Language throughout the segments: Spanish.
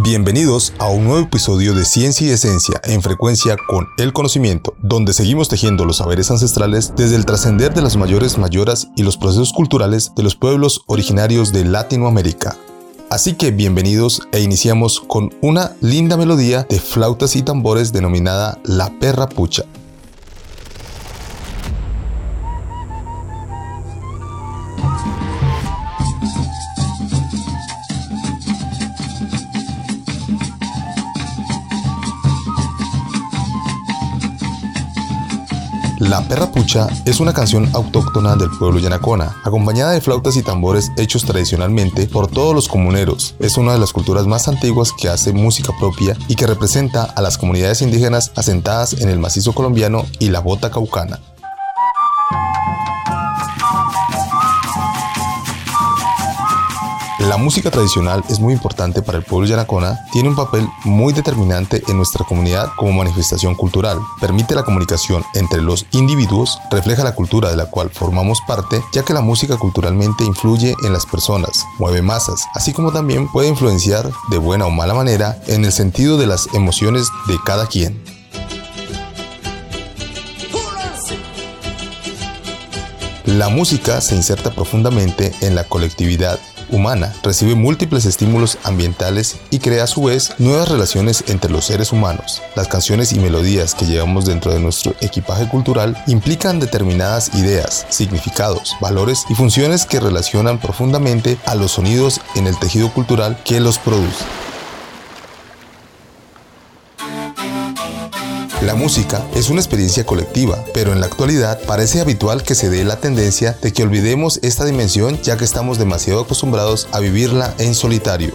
Bienvenidos a un nuevo episodio de Ciencia y Esencia en frecuencia con el conocimiento, donde seguimos tejiendo los saberes ancestrales desde el trascender de las mayores mayoras y los procesos culturales de los pueblos originarios de Latinoamérica. Así que bienvenidos e iniciamos con una linda melodía de flautas y tambores denominada La Perra Pucha. La Perra Pucha es una canción autóctona del pueblo yanacona, acompañada de flautas y tambores hechos tradicionalmente por todos los comuneros. Es una de las culturas más antiguas que hace música propia y que representa a las comunidades indígenas asentadas en el macizo colombiano y la bota caucana. La música tradicional es muy importante para el pueblo yanacona, tiene un papel muy determinante en nuestra comunidad como manifestación cultural, permite la comunicación entre los individuos, refleja la cultura de la cual formamos parte, ya que la música culturalmente influye en las personas, mueve masas, así como también puede influenciar de buena o mala manera en el sentido de las emociones de cada quien. La música se inserta profundamente en la colectividad humana, recibe múltiples estímulos ambientales y crea a su vez nuevas relaciones entre los seres humanos. Las canciones y melodías que llevamos dentro de nuestro equipaje cultural implican determinadas ideas, significados, valores y funciones que relacionan profundamente a los sonidos en el tejido cultural que los produce. La música es una experiencia colectiva, pero en la actualidad parece habitual que se dé la tendencia de que olvidemos esta dimensión ya que estamos demasiado acostumbrados a vivirla en solitario.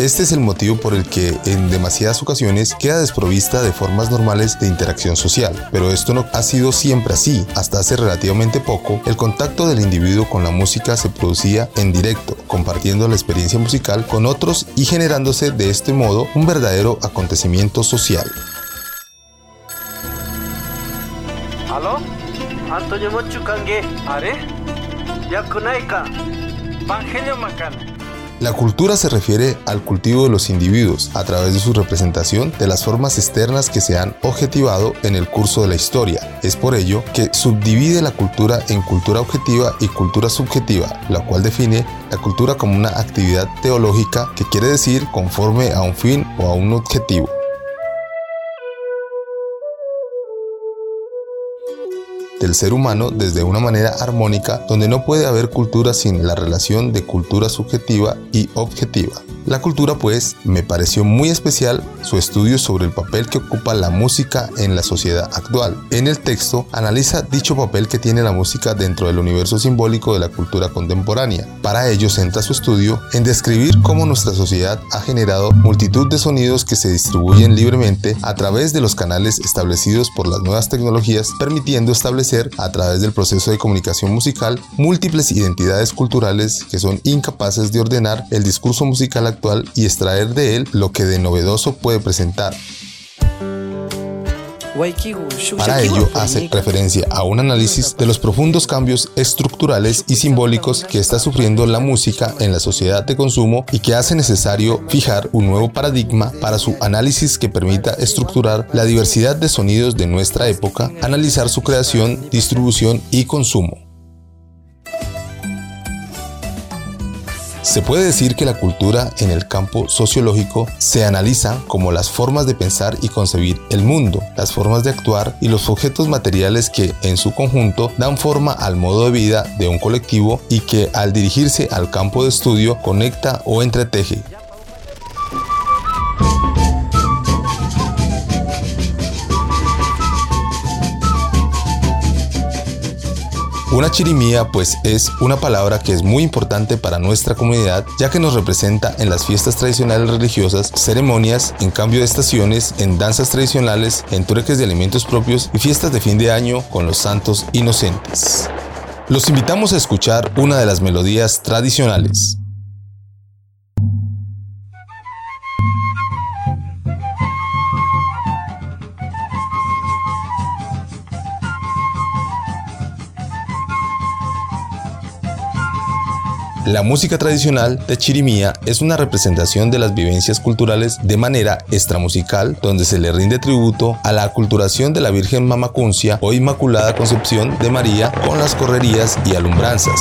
Este es el motivo por el que en demasiadas ocasiones queda desprovista de formas normales de interacción social, pero esto no ha sido siempre así. Hasta hace relativamente poco, el contacto del individuo con la música se producía en directo, compartiendo la experiencia musical con otros y generándose de este modo un verdadero acontecimiento social. Antonio ¿are? Yakunaika, Evangelio. La cultura se refiere al cultivo de los individuos a través de su representación de las formas externas que se han objetivado en el curso de la historia. Es por ello que subdivide la cultura en cultura objetiva y cultura subjetiva, la cual define la cultura como una actividad teológica que quiere decir conforme a un fin o a un objetivo. Del ser humano desde una manera armónica donde no puede haber cultura sin la relación de cultura subjetiva y objetiva. La cultura pues me pareció muy especial su estudio sobre el papel que ocupa la música en la sociedad actual. En el texto analiza dicho papel que tiene la música dentro del universo simbólico de la cultura contemporánea. Para ello centra su estudio en describir cómo nuestra sociedad ha generado multitud de sonidos que se distribuyen libremente a través de los canales establecidos por las nuevas tecnologías, permitiendo establecer a través del proceso de comunicación musical múltiples identidades culturales que son incapaces de ordenar el discurso musical actual y extraer de él lo que de novedoso puede presentar. Para ello hace referencia a un análisis de los profundos cambios estructurales y simbólicos que está sufriendo la música en la sociedad de consumo y que hace necesario fijar un nuevo paradigma para su análisis que permita estructurar la diversidad de sonidos de nuestra época, analizar su creación, distribución y consumo. Se puede decir que la cultura en el campo sociológico se analiza como las formas de pensar y concebir el mundo, las formas de actuar y los objetos materiales que en su conjunto dan forma al modo de vida de un colectivo y que al dirigirse al campo de estudio conecta o entreteje. Una chirimía pues es una palabra que es muy importante para nuestra comunidad ya que nos representa en las fiestas tradicionales religiosas, ceremonias, en cambio de estaciones, en danzas tradicionales, en trueques de alimentos propios y fiestas de fin de año con los santos inocentes. Los invitamos a escuchar una de las melodías tradicionales. La música tradicional de Chirimía es una representación de las vivencias culturales de manera extramusical, donde se le rinde tributo a la aculturación de la Virgen Mamacuncia o Inmaculada Concepción de María con las correrías y alumbranzas.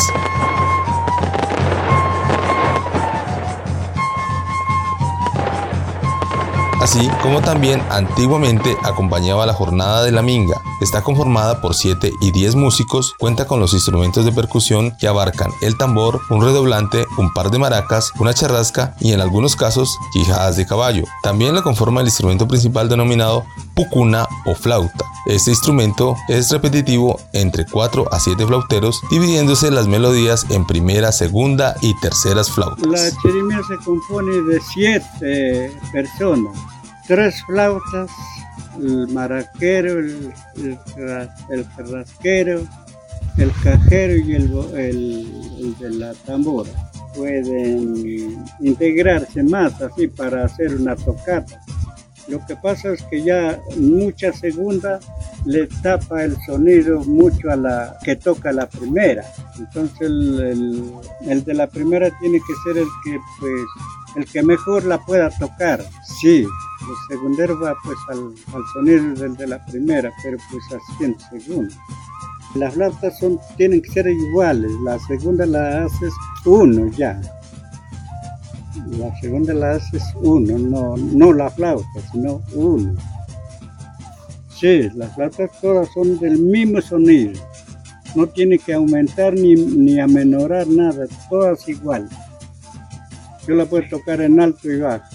Así como también antiguamente acompañaba la jornada de la minga. Está conformada por 7 y 10 músicos, cuenta con los instrumentos de percusión que abarcan el tambor, un redoblante, un par de maracas, una charrasca y en algunos casos quijadas de caballo. También la conforma el instrumento principal denominado pucuna o flauta. Este instrumento es repetitivo entre 4 a 7 flauteros, dividiéndose las melodías en primera, segunda y terceras flautas. La chirimía se compone de 7 personas tres flautas, el maraquero, el, el, carrasquero, el cajero y el, el, de la tambora. Pueden integrarse más así para hacer una tocata. Lo que pasa es que ya mucha segunda le tapa el sonido mucho a la que toca la primera. Entonces el, el de la primera tiene que ser el que pues el que mejor la pueda tocar. Sí, el segundero va pues al, sonido del de la primera, pero pues así en segundo. Las flautas son, tienen que ser iguales, la segunda la haces uno ya. La segunda la haces uno, no, no la flauta, sino uno. Sí, las flautas todas son del mismo sonido. No tiene que aumentar ni, ni amenorar nada, todas iguales yo la puedo tocar en alto y bajo.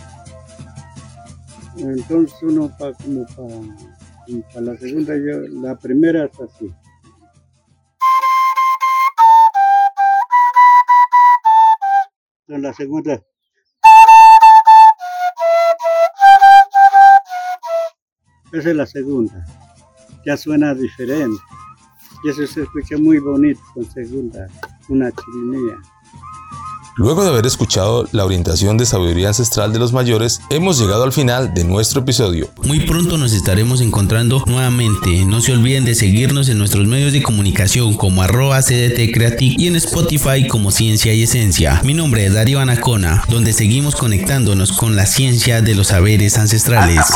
Entonces uno para como para, la segunda, yo, la primera es así. En la segunda. Esa es la segunda. Ya suena diferente. Y eso se escucha muy bonito con segunda, una chirimía. Luego de haber escuchado la orientación de sabiduría ancestral de los mayores, hemos llegado al final de nuestro episodio. Muy pronto nos estaremos encontrando nuevamente. No se olviden de seguirnos en nuestros medios de comunicación como arroba CDT Creative y en Spotify como Ciencia y Esencia. Mi nombre es Darío Anacona, donde seguimos conectándonos con la ciencia de los saberes ancestrales.